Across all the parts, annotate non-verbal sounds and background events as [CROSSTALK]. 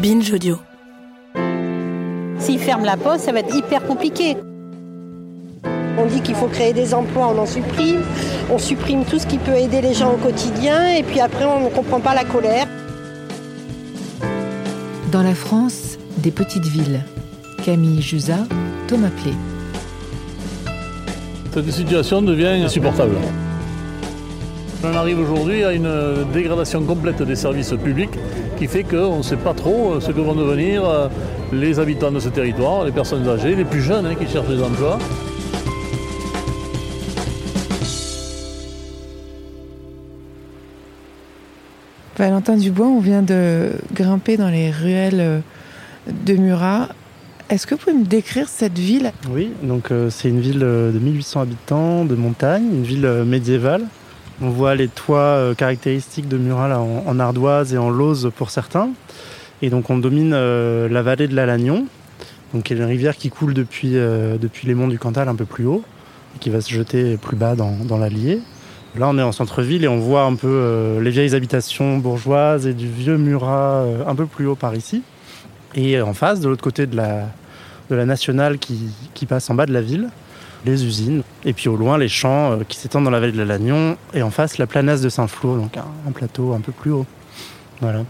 Binge Audio. S'ils ferment la poste, ça va être hyper compliqué. On dit qu'il faut créer des emplois, on en supprime. On supprime tout ce qui peut aider les gens au quotidien et puis après on ne comprend pas la colère. Dans la France, des petites villes. Camille Jusa, Thomas Plé. Cette situation devient insupportable. On arrive aujourd'hui à une dégradation complète des services publics qui fait qu'on ne sait pas trop ce que vont devenir euh, les habitants de ce territoire, les personnes âgées, les plus jeunes hein, qui cherchent des emplois. Valentin Dubois, on vient de grimper dans les ruelles euh, de Murat. Est-ce que vous pouvez me décrire cette ville? Oui, donc euh, c'est une ville de 1800 habitants, de montagne, une ville médiévale on voit les toits euh, caractéristiques de Murat en, ardoise et en lauze pour certains. Et donc on domine euh, la vallée de la Lagnon, donc qui est une rivière qui coule depuis, euh, depuis les monts du Cantal un peu plus haut et qui va se jeter plus bas dans, l'Allier. Là, on est en centre-ville et on voit un peu les vieilles habitations bourgeoises et du vieux Murat un peu plus haut par ici. Et en face, de l'autre côté de la, nationale qui passe en bas de la ville, les usines, et puis au loin les champs euh, qui s'étendent dans la vallée de la Lagnon, et en face la planasse de Saint-Flour, donc un, plateau un peu plus haut. Voilà,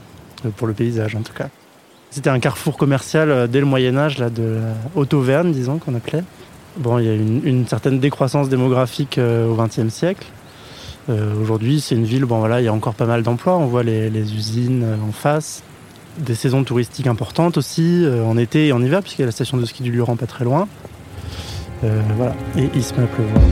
euh, pour le paysage en tout cas. C'était un carrefour commercial euh, dès le Moyen Âge, là, de Haute-Auvergne, disons, qu'on appelait. Bon, il y a une, une certaine décroissance démographique au XXe siècle. Aujourd'hui, c'est une ville, bon voilà, il y a encore pas mal d'emplois. On voit les, les usines en face, des saisons touristiques importantes aussi, en été et en hiver, puisqu'il y a la station de ski du Luran pas très loin. Euh, voilà, et il se met à pleuvoir.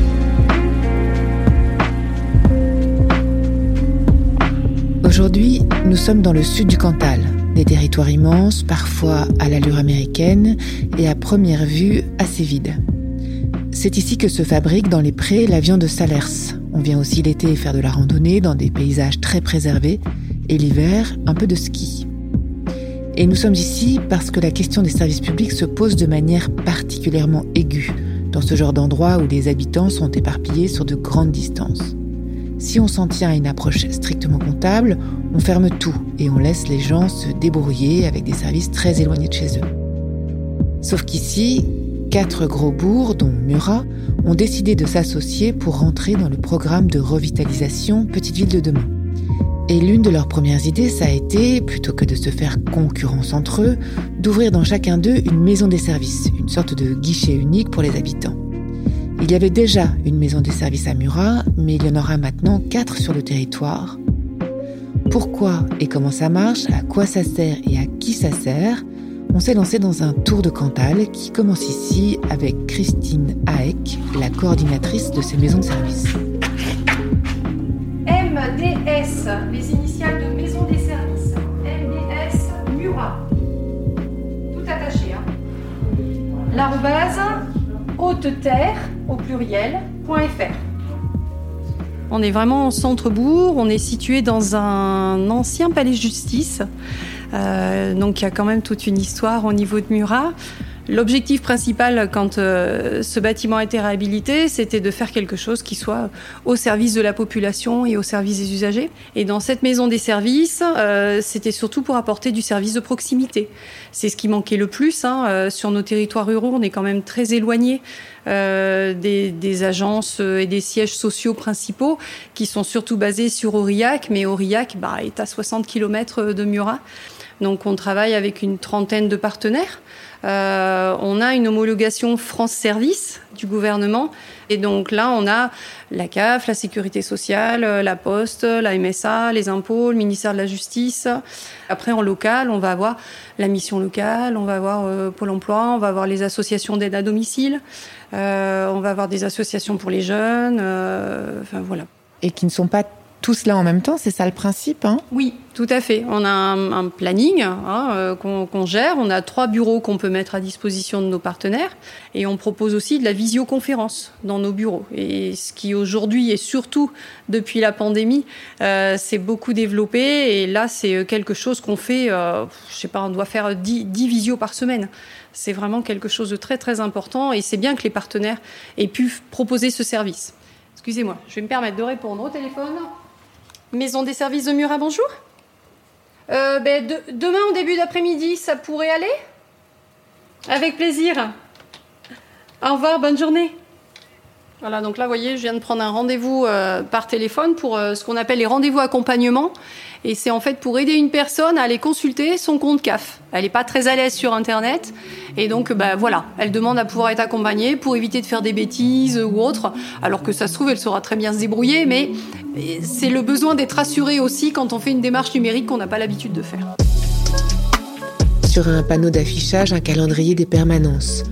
Aujourd'hui, nous sommes dans le sud du Cantal, des territoires immenses, parfois à l'allure américaine et à première vue assez vides. C'est ici que se fabrique dans les prés la viande de Salers. On vient aussi l'été faire de la randonnée dans des paysages très préservés et l'hiver un peu de ski. Et nous sommes ici parce que la question des services publics se pose de manière particulièrement aiguë dans ce genre d'endroit où les habitants sont éparpillés sur de grandes distances. Si on s'en tient à une approche strictement comptable, on ferme tout et on laisse les gens se débrouiller avec des services très éloignés de chez eux. Sauf qu'ici, quatre gros bourgs, dont Murat, ont décidé de s'associer pour rentrer dans le programme de revitalisation Petite Ville de demain. Et l'une de leurs premières idées, ça a été, plutôt que de se faire concurrence entre eux, d'ouvrir dans chacun d'eux une maison des services, une sorte de guichet unique pour les habitants. Il y avait déjà une maison des services à Murat, mais il y en aura maintenant quatre sur le territoire. Pourquoi et comment ça marche, à quoi ça sert et à qui ça sert On s'est lancé dans un tour de Cantal qui commence ici avec Christine Haek, la coordinatrice de ces maisons de services. Les initiales de Maison des Services. MDS Murat. Tout attaché. Hein. L'arrobase haute terre au pluriel .fr. On est vraiment au centre-bourg, on est situé dans un ancien palais de justice. Euh, donc il y a quand même toute une histoire au niveau de Murat. L'objectif principal quand euh, ce bâtiment a été réhabilité, c'était de faire quelque chose qui soit au service de la population et au service des usagers. Et dans cette maison des services, euh, c'était surtout pour apporter du service de proximité. C'est ce qui manquait le plus. Hein. Euh, sur nos territoires ruraux, on est quand même très éloigné des, des, agences et des sièges sociaux principaux qui sont surtout basés sur Aurillac, mais Aurillac bah, est à 60 km de Murat. Donc on travaille avec une trentaine de partenaires. Euh, on a une homologation France Service du gouvernement. Et donc là, on a la CAF, la Sécurité sociale, la Poste, la MSA, les impôts, le ministère de la Justice. Après, en local, on va avoir la mission locale, on va avoir euh, Pôle emploi, on va avoir les associations d'aide à domicile, euh, on va avoir des associations pour les jeunes. enfin, voilà. Et qui ne sont pas tout cela en même temps, c'est ça le principe hein? Oui, tout à fait. On a un, planning hein, euh, qu'on gère, on a trois bureaux qu'on peut mettre à disposition de nos partenaires et on propose aussi de la visioconférence dans nos bureaux. Et ce qui aujourd'hui et surtout depuis la pandémie euh, s'est beaucoup développé et là c'est quelque chose qu'on fait, euh, je sais pas, on doit faire 10, 10 visios par semaine. C'est vraiment quelque chose de très très important et c'est bien que les partenaires aient pu proposer ce service. Excusez-moi, je vais me permettre de répondre au téléphone. Maison des services de Murat, bonjour. Euh, ben, de- demain au début d'après-midi, ça pourrait aller? Avec plaisir. Au revoir, bonne journée. Voilà, donc là, vous voyez, je viens de prendre un rendez-vous euh, par téléphone pour euh, ce qu'on appelle les rendez-vous accompagnement. Et c'est en fait pour aider une personne à aller consulter son compte CAF. Elle n'est pas très à l'aise sur Internet. Et donc, bah, voilà, elle demande à pouvoir être accompagnée pour éviter de faire des bêtises ou autre. Alors que ça se trouve, elle saura très bien se débrouiller. Mais c'est le besoin d'être rassuré aussi quand on fait une démarche numérique qu'on n'a pas l'habitude de faire. Sur un panneau d'affichage, un calendrier des permanences.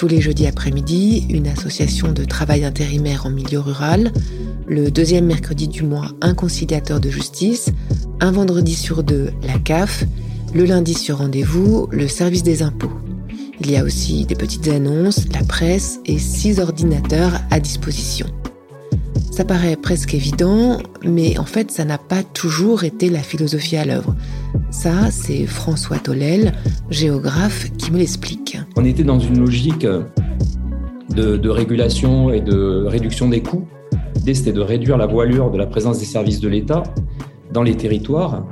Tous les jeudis après-midi, une association de travail intérimaire en milieu rural. Le deuxième mercredi du mois, un conciliateur de justice. Un vendredi sur deux, la CAF. Le lundi sur rendez-vous, le service des impôts. Il y a aussi des petites annonces, la presse et six ordinateurs à disposition. Ça paraît presque évident, mais en fait, ça n'a pas toujours été la philosophie à l'œuvre. Ça, c'est François Tollel, géographe, qui me l'explique. On était dans une logique de, de régulation et de réduction des coûts. L'idée, c'était de réduire la voilure de la présence des services de l'État dans les territoires,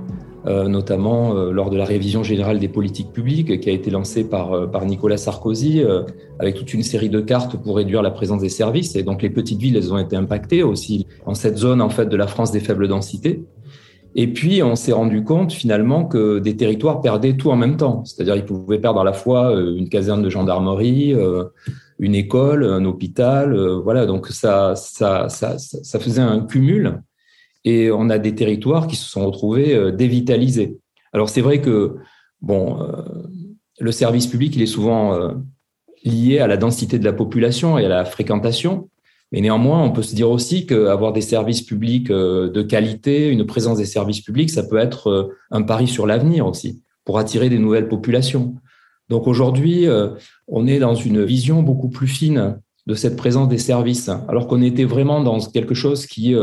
euh, notamment euh, lors de la révision générale des politiques publiques qui a été lancée par, euh, Nicolas Sarkozy, euh, avec toute une série de cartes pour réduire la présence des services. Et donc les petites villes, elles ont été impactées aussi en cette zone en fait de la France des faibles densités. Et puis, on s'est rendu compte finalement que des territoires perdaient tout en même temps. C'est-à-dire, ils pouvaient perdre à la fois euh, une caserne de gendarmerie, euh, une école, un hôpital. euh, Voilà, donc ça, ça, ça, ça faisait un cumul. Et on a des territoires qui se sont retrouvés dévitalisés. Alors, c'est vrai que, bon, le service public, il est souvent lié à la densité de la population et à la fréquentation. Mais néanmoins, on peut se dire aussi qu'avoir des services publics euh, de qualité, une présence des services publics, ça peut être euh, un pari sur l'avenir aussi, pour attirer des nouvelles populations. Donc aujourd'hui, euh, on est dans une vision beaucoup plus fine de cette présence des services, alors qu'on était vraiment dans quelque chose qui,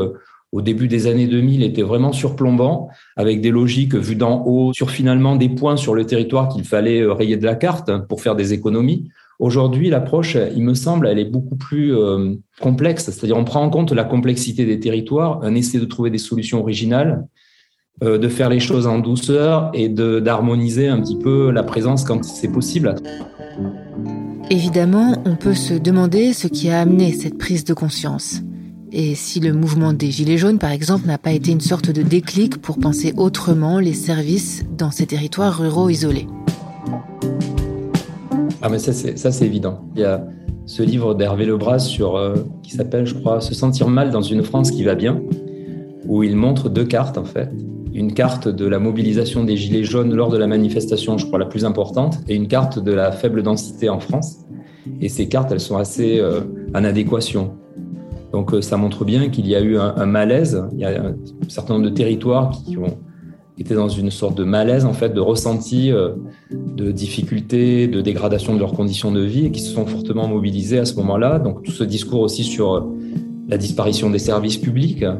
au début des années 2000, était vraiment surplombant, avec des logiques vues d'en haut, sur finalement des points sur le territoire qu'il fallait rayer de la carte pour faire des économies. Aujourd'hui, l'approche, il me semble, elle est beaucoup plus euh, complexe. C'est-à-dire, on prend en compte la complexité des territoires, on essaie de trouver des solutions originales, euh, de faire les choses en douceur et d'harmoniser un petit peu la présence quand c'est possible. Évidemment, on peut se demander ce qui a amené cette prise de conscience. Et si le mouvement des Gilets jaunes, par exemple, n'a pas été une sorte de déclic pour penser autrement les services dans ces territoires ruraux isolés. Ah mais ça c'est évident. Il y a ce livre d'Hervé Lebras sur euh, qui s'appelle je crois Se sentir mal dans une France qui va bien où il montre deux cartes en fait. Une carte de la mobilisation des gilets jaunes lors de la manifestation, je crois la plus importante, et une carte de la faible densité en France. Et ces cartes, elles sont assez euh, en adéquation. Donc euh, ça montre bien qu'il y a eu un, un malaise. Il y a un certain nombre de territoires qui ont étaient dans une sorte de malaise en fait, de ressenti euh, de difficultés, de dégradation de leurs conditions de vie et qui se sont fortement mobilisés à ce moment-là. Donc tout ce discours aussi sur euh, la disparition des services publics. Euh,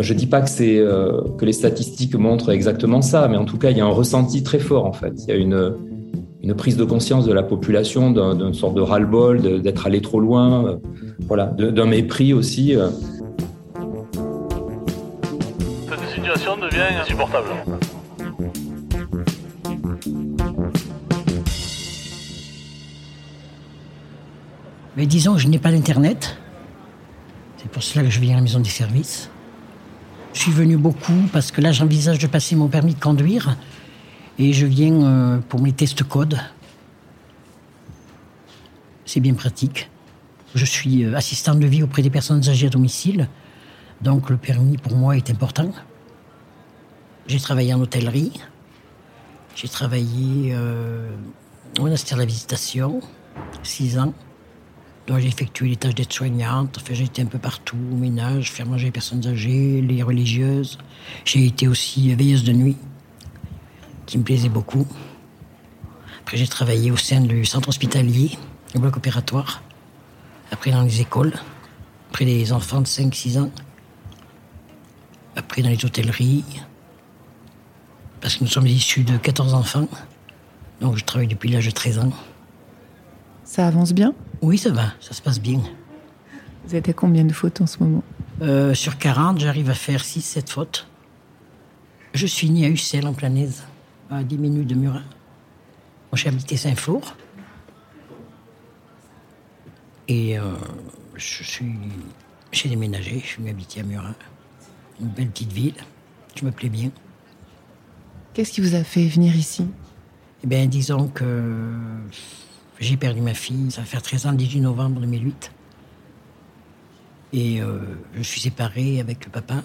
je dis pas que que les statistiques montrent exactement ça, mais en tout cas il y a un ressenti très fort en fait. Il y a une une prise de conscience de la population d'un- d'une sorte de ras-le-bol, d'être allé trop loin, voilà, d'un mépris aussi. Insupportable. Mais disons que je n'ai pas d'internet. C'est pour cela que je viens à la maison des services. Je suis venu beaucoup parce que là j'envisage de passer mon permis de conduire et je viens euh, pour mes tests codes. C'est bien pratique. Je suis euh, assistante de vie auprès des personnes âgées à domicile, donc le permis pour moi est important. J'ai travaillé en hôtellerie, j'ai travaillé euh, au monastère de la Visitation, six ans. Donc j'ai effectué les tâches d'aide-soignante, enfin, j'ai été un peu partout, au ménage, faire manger les personnes âgées, les religieuses. J'ai été aussi veilleuse de nuit, qui me plaisait beaucoup. Après j'ai travaillé au sein du centre hospitalier, au bloc opératoire. Après dans les écoles, après les enfants de 5-6 ans. Après dans les hôtelleries. Parce que nous sommes issus de 14 enfants. Donc je travaille depuis l'âge de 13 ans. Ça avance bien? Oui, ça va, ça se passe bien. Vous êtes à combien de fautes en ce moment? Euh, sur 40, j'arrive à faire 6-7 fautes. Je suis née à Ussel, en Planaise, à 10 minutes de Murat. J'ai habité Saint-Flour. Et euh, je suis. J'ai déménagé, je suis habité à Murat. Une belle petite ville. Je me plais bien. Qu'est-ce qui vous a fait venir ici? Eh bien, disons que j'ai perdu ma fille, ça va faire 13 ans, le 18 novembre 2008. Et euh, je suis séparé avec le papa.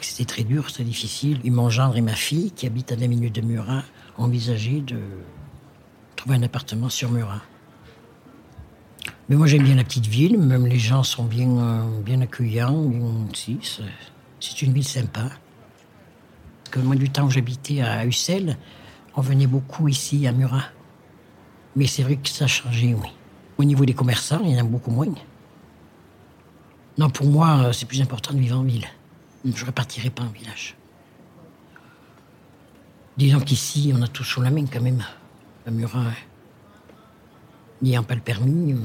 C'était très dur, c'était difficile. Et mon gendre et ma fille, qui habitent à 20 minutes de Murat, ont envisagé de trouver un appartement sur Murat. Mais moi, j'aime bien la petite ville, même les gens sont bien, euh, bien accueillants. C'est une ville sympa. Que moi, du temps où j'habitais à Ussel, on venait beaucoup ici, à Murat. Mais c'est vrai que ça a changé, oui. Au niveau des commerçants, il y en a beaucoup moins. Non, pour moi, euh, c'est plus important de vivre en ville. Je ne repartirai pas en village. Disons qu'ici, on a tout sous la main quand même. À Murat, hein. n'ayant pas le permis, euh,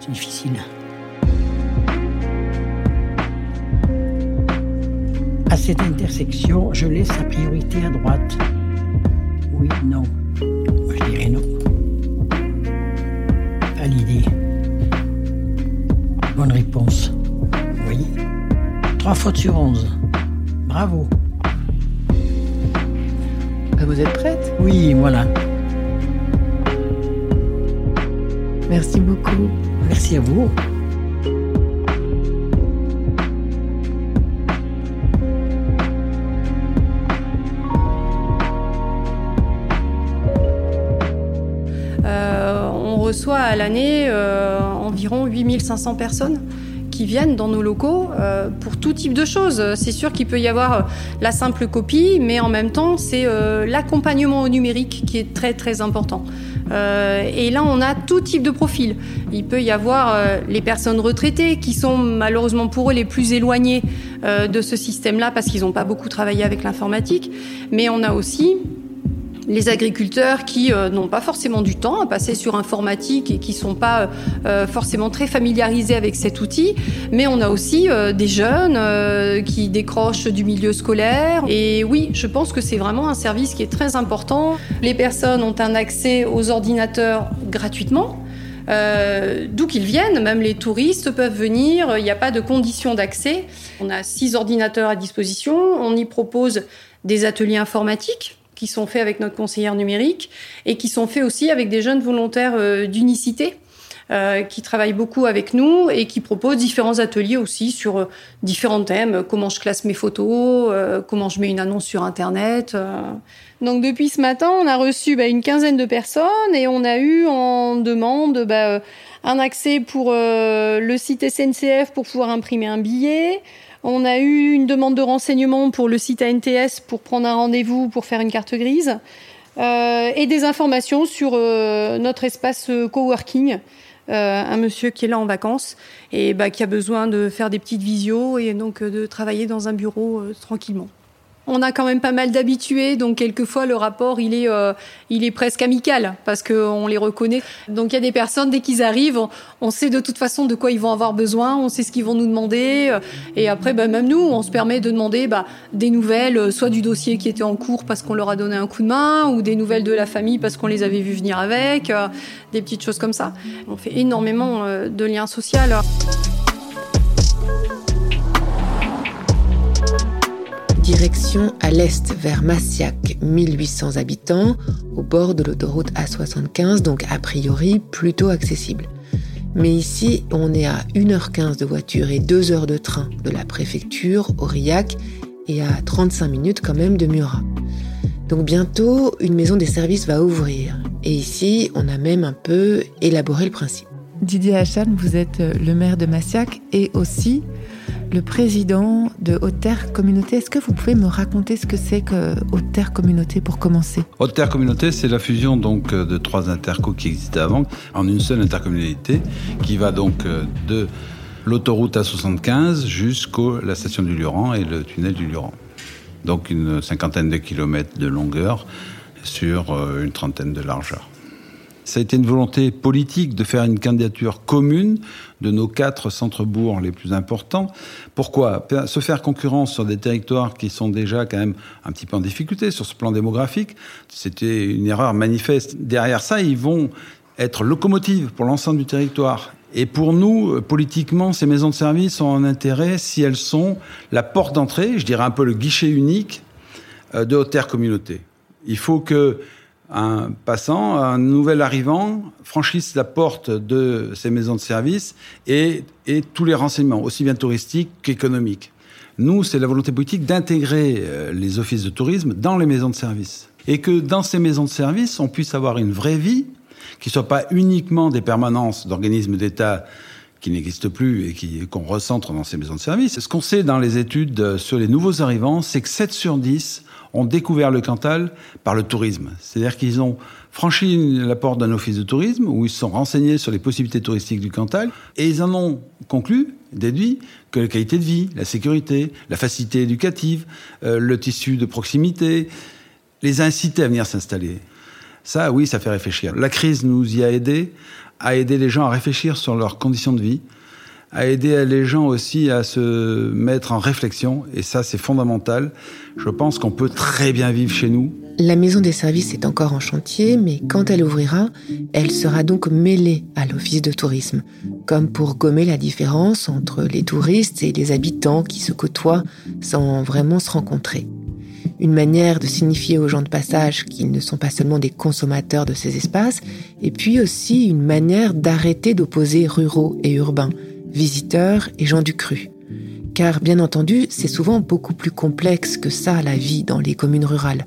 c'est difficile. À cette intersection, je laisse la priorité à droite. Oui, non. Moi, je dirais non. Validé. Bonne réponse. Vous voyez Trois fautes sur onze. Bravo. Ah, Vous êtes prête? Oui, voilà. Merci beaucoup. Merci à vous. À l'année euh, environ 8500 personnes qui viennent dans nos locaux euh, pour tout type de choses. C'est sûr qu'il peut y avoir euh, la simple copie, mais en même temps, c'est l'accompagnement au numérique qui est très très important. Et là, on a tout type de profil. Il peut y avoir les personnes retraitées qui sont malheureusement pour eux les plus éloignées de ce système-là parce qu'ils n'ont pas beaucoup travaillé avec l'informatique. Mais on a aussi les agriculteurs qui euh, n'ont pas forcément du temps à passer sur informatique et qui sont pas euh, forcément très familiarisés avec cet outil, mais on a aussi euh, des jeunes euh, qui décrochent du milieu scolaire. Et oui, je pense que c'est vraiment un service qui est très important. Les personnes ont un accès aux ordinateurs gratuitement. Euh, D'où qu'ils viennent, même les touristes peuvent venir, il n'y a pas de conditions d'accès. On a six ordinateurs à disposition, on y propose des ateliers informatiques qui sont faits avec notre conseillère numérique et qui sont faits aussi avec des jeunes volontaires euh, d'unicité euh, qui travaillent beaucoup avec nous et qui proposent différents ateliers aussi sur euh, différents thèmes, comment je classe mes photos, comment je mets une annonce sur Internet. Donc depuis ce matin, on a reçu bah, une quinzaine de personnes et on a eu en demande bah, un accès pour le site SNCF pour pouvoir imprimer un billet. On a eu une demande de renseignement pour le site ANTS pour prendre un rendez-vous pour faire une carte grise. Euh, et des informations sur euh, notre espace euh, coworking. Un monsieur qui est là en vacances et bah, qui a besoin de faire des petites visios et donc de travailler dans un bureau tranquillement. On a quand même pas mal d'habitués, donc quelquefois le rapport il est, euh, il est presque amical parce qu'on les reconnaît. Donc il y a des personnes dès qu'ils arrivent, on, sait de toute façon de quoi ils vont avoir besoin, on sait ce qu'ils vont nous demander, euh, et après bah, même nous on se permet de demander bah, des nouvelles, euh, soit du dossier qui était en cours parce qu'on leur a donné un coup de main, ou des nouvelles de la famille parce qu'on les avait vus venir avec, des petites choses comme ça. On fait énormément de liens sociaux. Direction à l'est vers Massiac, 1800 habitants, au bord de l'autoroute A75, donc a priori plutôt accessible. Mais ici, on est à 1h15 de voiture et 2 heures de train de la préfecture, Aurillac, et à 35 minutes quand même de Murat. Donc bientôt, une maison des services va ouvrir. Et ici, on a même un peu élaboré le principe. Didier Hachan, vous êtes le maire de Massiac et aussi le président de Haute-Terre Communauté. Est-ce que vous pouvez me raconter ce que c'est que Haute-Terre Communauté pour commencer? Haute-Terre Communauté, c'est la fusion donc de trois intercos qui existaient avant en une seule intercommunalité qui va donc de l'autoroute A75 jusqu'à la station du Lurant et le tunnel du Lurant. Donc une cinquantaine de kilomètres de longueur sur euh, une trentaine de largeur. Ça a été une volonté politique de faire une candidature commune de nos quatre centres-bourgs les plus importants. Pourquoi? Se faire concurrence sur des territoires qui sont déjà quand même un petit peu en difficulté sur ce plan démographique, c'était une erreur manifeste. Derrière ça, ils vont être locomotives pour l'ensemble du territoire. Et pour nous, politiquement, ces maisons de service ont un intérêt si elles sont la porte d'entrée, je dirais un peu le guichet unique euh, de haute terre communauté. Il faut que un passant, un nouvel arrivant franchisse la porte de ces maisons de service et, tous les renseignements, aussi bien touristiques qu'économiques. Nous, c'est la volonté politique d'intégrer euh, les offices de tourisme dans les maisons de service. Et que dans ces maisons de service, on puisse avoir une vraie vie qui ne soit pas uniquement des permanences d'organismes d'État qui n'existent plus et qu'on recentre dans ces maisons de service. Ce qu'on sait dans les études sur les nouveaux arrivants, c'est que 7 sur 10 ont découvert le Cantal par le tourisme. C'est-à-dire qu'ils ont franchi la porte d'un office de tourisme où ils se sont renseignés sur les possibilités touristiques du Cantal et ils en ont conclu, déduit, que la qualité de vie, la sécurité, la facilité éducative, euh, le tissu de proximité, les a incités à venir s'installer. Ça, oui, ça fait réfléchir. La crise nous y a aidés, à aider les gens à réfléchir sur leurs conditions de vie, à aider les gens aussi à se mettre en réflexion. Et ça, c'est fondamental. Je pense qu'on peut très bien vivre chez nous. La maison des services est encore en chantier, mais quand elle ouvrira, elle sera donc mêlée à l'office de tourisme, comme pour gommer la différence entre les touristes et les habitants qui se côtoient sans vraiment se rencontrer. Une manière de signifier aux gens de passage qu'ils ne sont pas seulement des consommateurs de ces espaces, et puis aussi une manière d'arrêter d'opposer ruraux et urbains, visiteurs et gens du cru. Car bien entendu, c'est souvent beaucoup plus complexe que ça la vie dans les communes rurales.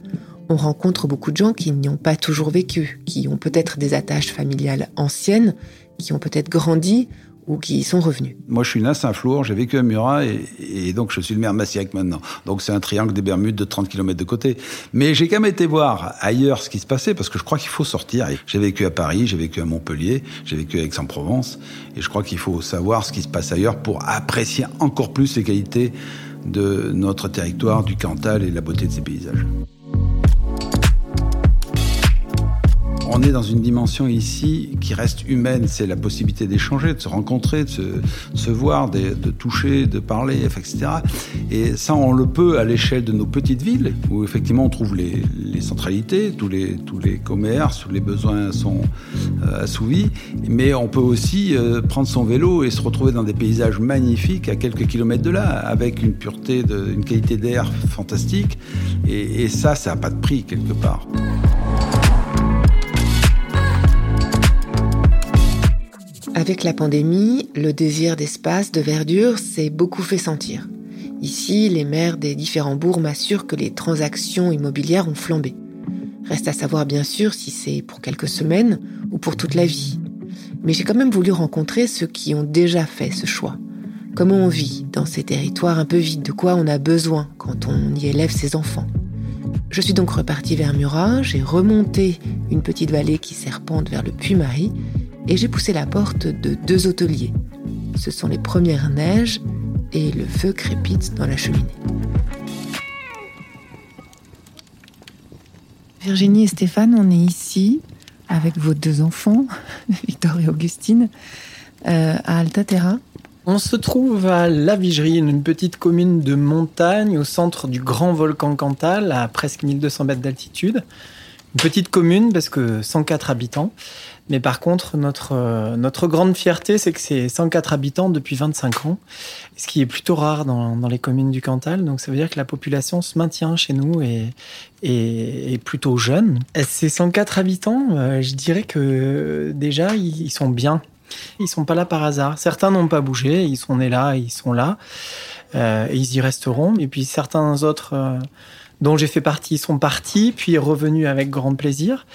On rencontre beaucoup de gens qui n'y ont pas toujours vécu, qui ont peut-être des attaches familiales anciennes, qui ont peut-être grandi ou qui sont revenus. Moi, je suis né à Saint-Flour, j'ai vécu à Murat et, donc je suis le maire de Massiac maintenant. Donc c'est un triangle des Bermudes de 30 km de côté. Mais j'ai quand même été voir ailleurs ce qui se passait parce que je crois qu'il faut sortir. J'ai vécu à Paris, j'ai vécu à Montpellier, j'ai vécu à Aix-en-Provence et je crois qu'il faut savoir ce qui se passe ailleurs pour apprécier encore plus les qualités de notre territoire, du Cantal et la beauté de ses paysages. On est dans une dimension ici qui reste humaine. C'est la possibilité d'échanger, de se rencontrer, de se, voir, de, toucher, de parler, etc. Et ça, on le peut à l'échelle de nos petites villes, où effectivement on trouve les, centralités, tous les, commerces, tous les besoins sont euh, assouvis. Mais on peut aussi euh, prendre son vélo et se retrouver dans des paysages magnifiques à quelques kilomètres de là, avec une pureté, une qualité d'air fantastique. Et, et ça, ça n'a pas de prix quelque part. Avec la pandémie, le désir d'espace, de verdure s'est beaucoup fait sentir. Ici, les maires des différents bourgs m'assurent que les transactions immobilières ont flambé. Reste à savoir bien sûr si c'est pour quelques semaines ou pour toute la vie. Mais j'ai quand même voulu rencontrer ceux qui ont déjà fait ce choix. Comment on vit dans ces territoires un peu vides, de quoi on a besoin quand on y élève ses enfants? Je suis donc repartie vers Murat, j'ai remonté une petite vallée qui serpente vers le Puy-Marie et j'ai poussé la porte de deux hôteliers. Ce sont les premières neiges et le feu crépite dans la cheminée. Virginie et Stéphane, on est ici avec vos deux enfants, [LAUGHS] Victor et Augustine, euh, à Altaterra. On se trouve à La Vigerie, une petite commune de montagne au centre du grand volcan Cantal, à presque 1200 mètres d'altitude. Une petite commune parce que 104 habitants. Mais par contre, notre, euh, notre grande fierté, c'est que c'est 104 habitants depuis 25 ans, ce qui est plutôt rare dans, dans, les communes du Cantal. Donc ça veut dire que la population se maintient chez nous et est, plutôt jeune. Ces 104 habitants, euh, je dirais que déjà, ils, sont bien. Ils sont pas là par hasard. Certains n'ont pas bougé, ils sont nés là, ils sont là, euh, et ils y resteront. Et puis certains autres dont j'ai fait partie sont partis, puis revenus avec grand plaisir.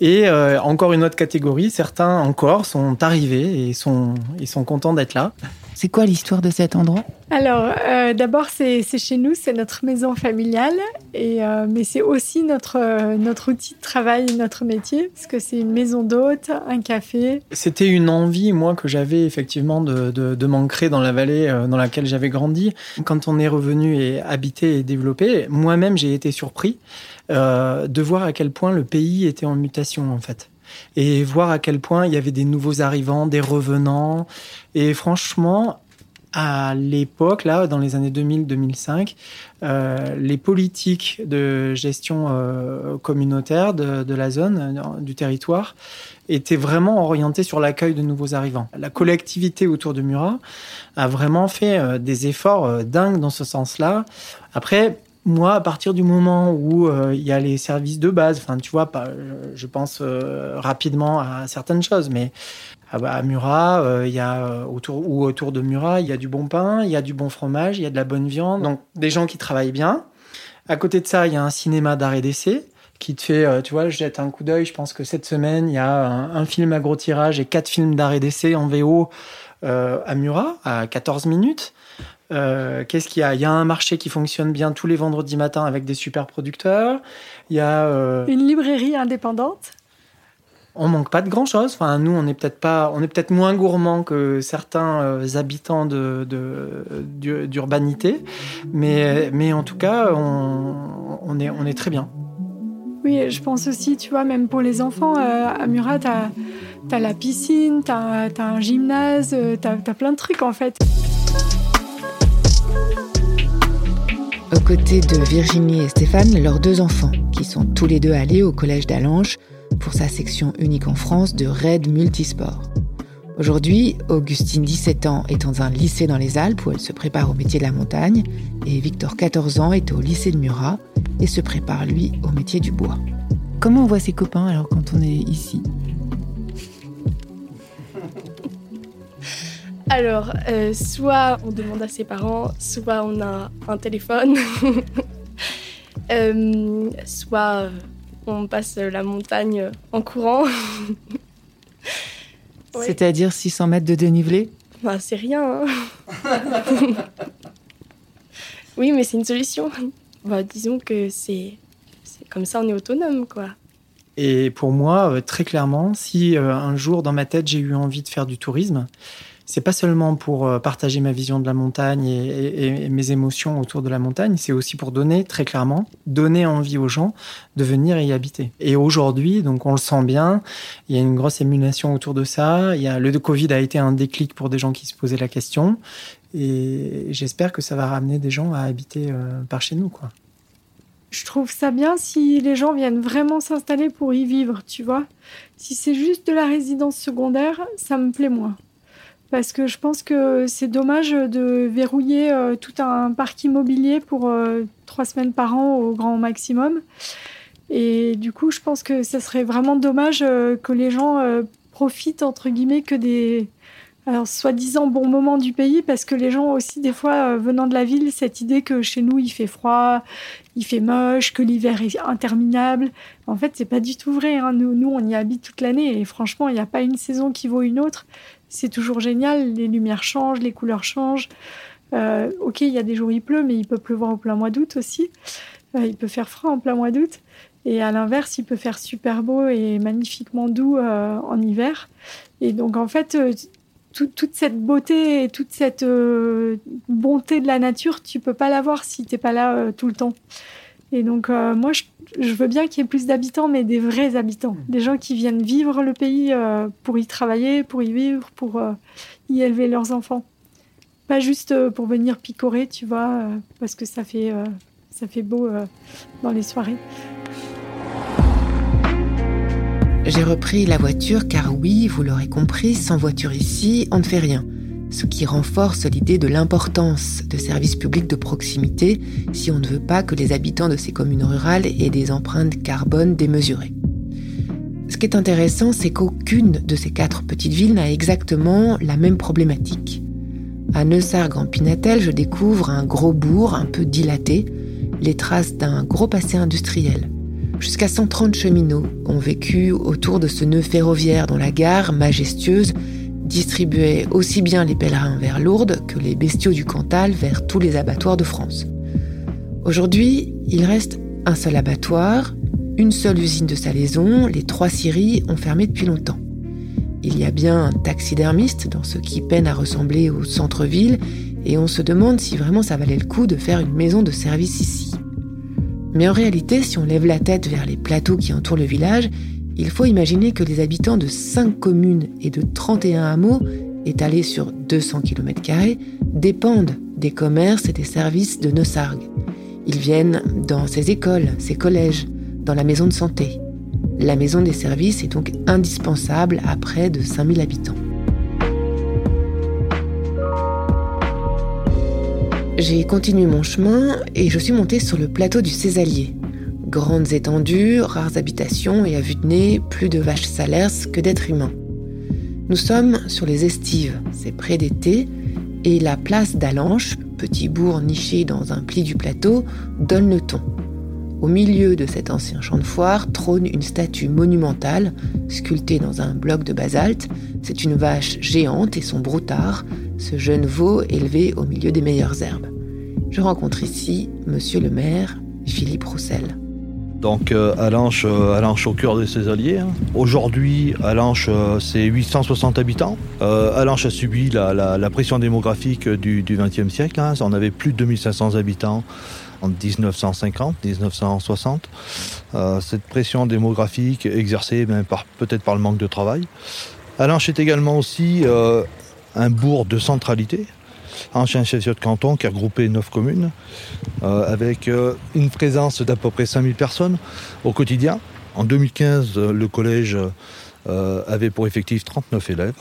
Et euh, encore une autre catégorie, certains encore sont arrivés et sont, ils sont contents d'être là. C'est quoi l'histoire de cet endroit? Alors, euh, d'abord, c'est chez nous, c'est notre maison familiale, euh, mais c'est aussi notre, notre outil de travail, notre métier, parce que c'est une maison d'hôte, un café. C'était une envie, moi, que j'avais effectivement de, de, de m'ancrer dans la vallée dans laquelle j'avais grandi. Quand on est revenu et habité et développé, moi-même, j'ai été surpris de voir à quel point le pays était en mutation, en fait. et voir à quel point il y avait des nouveaux arrivants, des revenants. Et franchement, à l'époque, là, dans les années 2000-2005, euh, les politiques de gestion euh, communautaire de, la zone, euh, du territoire, étaient vraiment orientées sur l'accueil de nouveaux arrivants. La collectivité autour de Murat a vraiment fait des efforts dingues dans ce sens-là. Après, moi, à partir du moment où il y a les services de base, enfin, tu vois, pas, je pense rapidement à certaines choses, mais à Murat, euh, il y a autour ou autour de Murat, il y a du bon pain, il y a du bon fromage, il y a de la bonne viande, donc des gens qui travaillent bien. À côté de ça, il y a un cinéma d'art et d'essai qui te fait, tu vois, je jette un coup d'œil. Je pense que cette semaine, il y a un, film à gros tirage et quatre films d'art et d'essai en VO à Murat à 14 minutes. Euh, Qu'est-ce qu'il y a? Il y a un marché qui fonctionne bien tous les vendredis matins avec des super producteurs. Il y a euh... une librairie indépendante. On manque pas de grand chose. Enfin, nous, on est peut-être pas, on est peut-être moins gourmand que certains euh, habitants de d'urbanité, mais mais en tout cas, on, on, est on est très bien. Oui, je pense aussi, tu vois, même pour les enfants, euh, à Murat, tu as, la piscine, tu as, un gymnase, tu as, as plein de trucs en fait. Aux côtés de Virginie et Stéphane, leurs deux enfants, qui sont tous les deux allés au collège d'Alange pour sa section unique en France de RAID Multisport. Aujourd'hui, Augustine, 17 ans, est dans un lycée dans les Alpes où elle se prépare au métier de la montagne, et Victor, 14 ans, est au lycée de Murat et se prépare, lui, au métier du bois. Comment on voit ses copains alors quand on est ici? Alors, euh, soit on demande à ses parents, soit on a un téléphone, [LAUGHS] euh, soit on passe la montagne en courant. [LAUGHS] ouais. C'est-à-dire 600 mètres de dénivelé bah, C'est rien. Hein. [LAUGHS] oui, mais c'est une solution. Bah, disons que c'est comme ça, on est autonome, quoi. Et pour moi, très clairement, si euh, un jour dans ma tête j'ai eu envie de faire du tourisme, c'est pas seulement pour euh, partager ma vision de la montagne et, mes émotions autour de la montagne, c'est aussi pour donner, très clairement, donner envie aux gens de venir y habiter. Et aujourd'hui, donc on le sent bien, il y a une grosse émulation autour de ça. Le Covid a été un déclic pour des gens qui se posaient la question. Et j'espère que ça va ramener des gens à habiter euh, par chez nous, quoi. Je trouve ça bien si les gens viennent vraiment s'installer pour y vivre, tu vois. Si c'est juste de la résidence secondaire, ça me plaît moins parce que je pense que c'est dommage de verrouiller euh, tout un parc immobilier pour euh, trois semaines par an au grand maximum. Et du coup, je pense que ça serait vraiment dommage euh, que les gens profitent, entre guillemets, que des alors, soi-disant bons moments du pays, parce que les gens aussi, des fois, venant de la ville, cette idée que chez nous, il fait froid, il fait moche, que l'hiver est interminable. En fait, c'est pas du tout vrai. Hein. Nous, on y habite toute l'année et franchement, il n'y a pas une saison qui vaut une autre c'est toujours génial. Les lumières changent, les couleurs changent. Euh, ok, il y a des jours où il pleut, mais il peut pleuvoir au plein mois d'août aussi. Euh, il peut faire froid en plein mois d'août. Et à l'inverse, il peut faire super beau et magnifiquement doux euh, en hiver. Et donc, en fait, tout, toute cette beauté et toute cette bonté de la nature, tu peux pas l'avoir si tu n'es pas là tout le temps. Et donc, euh, moi, je, je, veux bien qu'il y ait plus d'habitants, mais des vrais habitants. Des gens qui viennent vivre le pays euh, pour y travailler, pour y vivre, pour euh, y élever leurs enfants. Pas juste euh, pour venir picorer, tu vois, euh, parce que ça fait, euh, ça fait beau euh, dans les soirées. J'ai repris la voiture car oui, vous l'aurez compris, sans voiture ici, on ne fait rien ce qui renforce l'idée de l'importance de services publics de proximité si on ne veut pas que les habitants de ces communes rurales aient des empreintes carbone démesurées. Ce qui est intéressant, c'est qu'aucune de ces quatre petites villes n'a exactement la même problématique. À Neussargues en Pinatel, je découvre un gros bourg un peu dilaté, les traces d'un gros passé industriel. Jusqu'à 130 cheminots ont vécu autour de ce nœud ferroviaire dont la gare, majestueuse, distribuait aussi bien les pèlerins vers Lourdes que les bestiaux du Cantal vers tous les abattoirs de France. Aujourd'hui, il reste un seul abattoir, une seule usine de salaison, les trois scieries ont fermé depuis longtemps. Il y a bien un taxidermiste dans ce qui peine à ressembler au centre-ville et on se demande si vraiment ça valait le coup de faire une maison de service ici. Mais en réalité, si on lève la tête vers les plateaux qui entourent le village, Il faut imaginer que les habitants de 5 communes et de 31 hameaux, étalés sur 200 km, dépendent des commerces et des services de Nosargues. Ils viennent dans ces écoles, ces collèges, dans la maison de santé. La maison des services est donc indispensable à près de 5000 habitants. J'ai continué mon chemin et je suis montée sur le plateau du Césalier. Grandes étendues, rares habitations et à vue de nez, plus de vaches salers que d'êtres humains. Nous sommes sur les estives, c'est près d'été, et la place d'Alanche, petit bourg niché dans un pli du plateau, donne le ton. Au milieu de cet ancien champ de foire trône une statue monumentale, sculptée dans un bloc de basalte. C'est une vache géante et son broutard, ce jeune veau élevé au milieu des meilleures herbes. Je rencontre ici monsieur le maire, Philippe Roussel. Donc euh, Alanche, euh, au cœur de ses alliés. Hein. Aujourd'hui, Alanche, euh, c'est 860 habitants. Alanche a subi la, pression démographique du XXe siècle. Hein. On avait plus de 2500 habitants en 1950, 1960. cette pression démographique exercée ben, peut-être par le manque de travail. Alanche est également aussi un bourg de centralité ancien chef de canton qui a regroupé neuf communes, euh, avec euh, une présence d'à peu près 5000 personnes au quotidien. En 2015, le collège euh, avait pour effectif 39 élèves.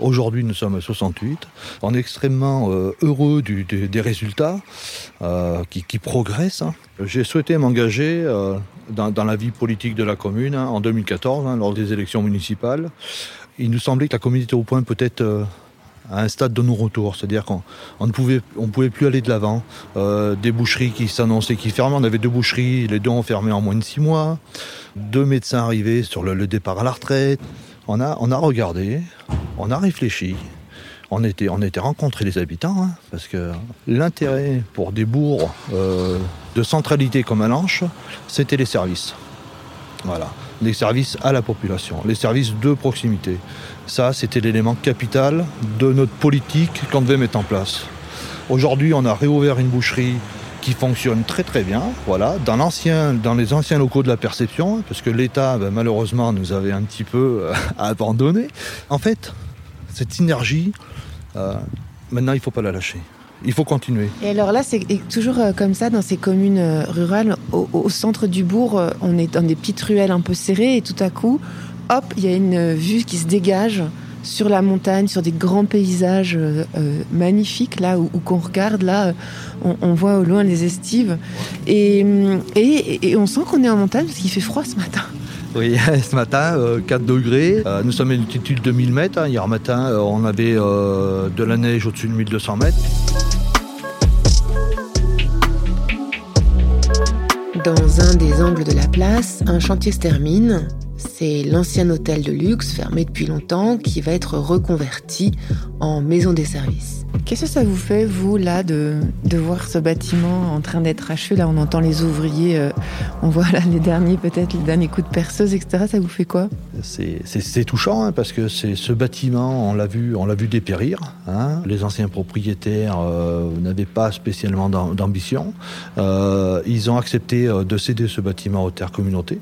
Aujourd'hui, nous sommes à 68. On est extrêmement heureux des résultats qui, progressent. Hein. J'ai souhaité m'engager dans, la vie politique de la commune hein, en 2014, hein, lors des élections municipales. Il nous semblait que la communauté au point peut être à un stade de non-retour, c'est-à-dire qu'on ne pouvait, plus aller de l'avant. Euh, des boucheries qui s'annonçaient qui fermaient, on avait deux boucheries, les deux ont fermé en moins de six mois. Deux médecins arrivés sur le, départ à la retraite. On a, regardé, on a réfléchi, on était, on était rencontré les habitants, hein, parce que l'intérêt pour des bourgs euh, de centralité comme Alanche, c'était les services. Voilà, les services à la population, les services de proximité. Ça, c'était l'élément capital de notre politique qu'on devait mettre en place. Aujourd'hui, on a réouvert une boucherie qui fonctionne très très bien, voilà, dans, les anciens locaux de la perception, parce que l'État, ben, malheureusement, nous avait un petit peu euh, [LAUGHS] abandonné. En fait, cette synergie, euh, maintenant, il ne faut pas la lâcher. Il faut continuer. Et alors là, c'est toujours euh, comme ça dans ces communes rurales. au, centre du bourg, on est dans des petites ruelles un peu serrées et tout à coup, hop, il y a une vue qui se dégage sur la montagne, sur des grands paysages euh, euh, magnifiques, là où, qu'on regarde, là, on, voit au loin les estives. Et, et, on sent qu'on est en montagne parce qu'il fait froid ce matin. Oui, [LAUGHS] ce matin, 4 euh, degrés. nous sommes à une altitude de 1000 mètres. Hein. Hier matin, on avait de la neige au-dessus de 1200 mètres. Dans un des angles de la place, un chantier se termine c'est l'ancien hôtel de luxe, fermé depuis longtemps, qui va être reconverti en maison des services. Qu'est-ce que ça vous fait, vous, là, de, de voir ce bâtiment en train d'être achevé? Là, on entend les ouvriers, euh, on voit là les derniers, peut-être, les derniers coups de perceuse, etc. Ça vous fait quoi? C'est touchant, hein, parce que c'est ce bâtiment, on l'a vu, on l'a vu dépérir. Hein. Les anciens propriétaires euh, n'avaient pas spécialement d'ambition. Euh, ils ont accepté de céder ce bâtiment aux terres communautés.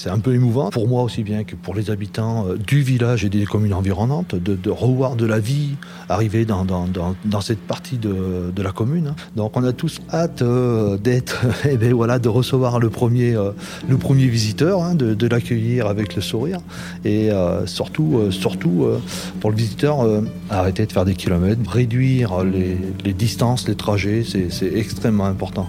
C'est un peu émouvant pour moi aussi bien que pour les habitants euh, du village et des communes environnantes de, revoir de la vie arriver dans, cette partie de, la commune. Donc on a tous hâte euh, d'être, [LAUGHS] eh ben voilà, de recevoir le premier, euh, le premier visiteur, hein, de, l'accueillir avec le sourire et surtout, surtout pour le visiteur, arrêter de faire des kilomètres, réduire les distances, les trajets, c'est extrêmement important.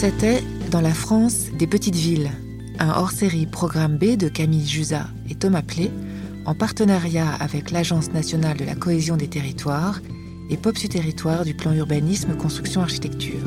C'était Dans la France des petites villes, un hors-série programme B de Camille Jusa et Thomas Plé, en partenariat avec l'Agence nationale de la cohésion des territoires et POPSU Territoire du plan urbanisme construction architecture.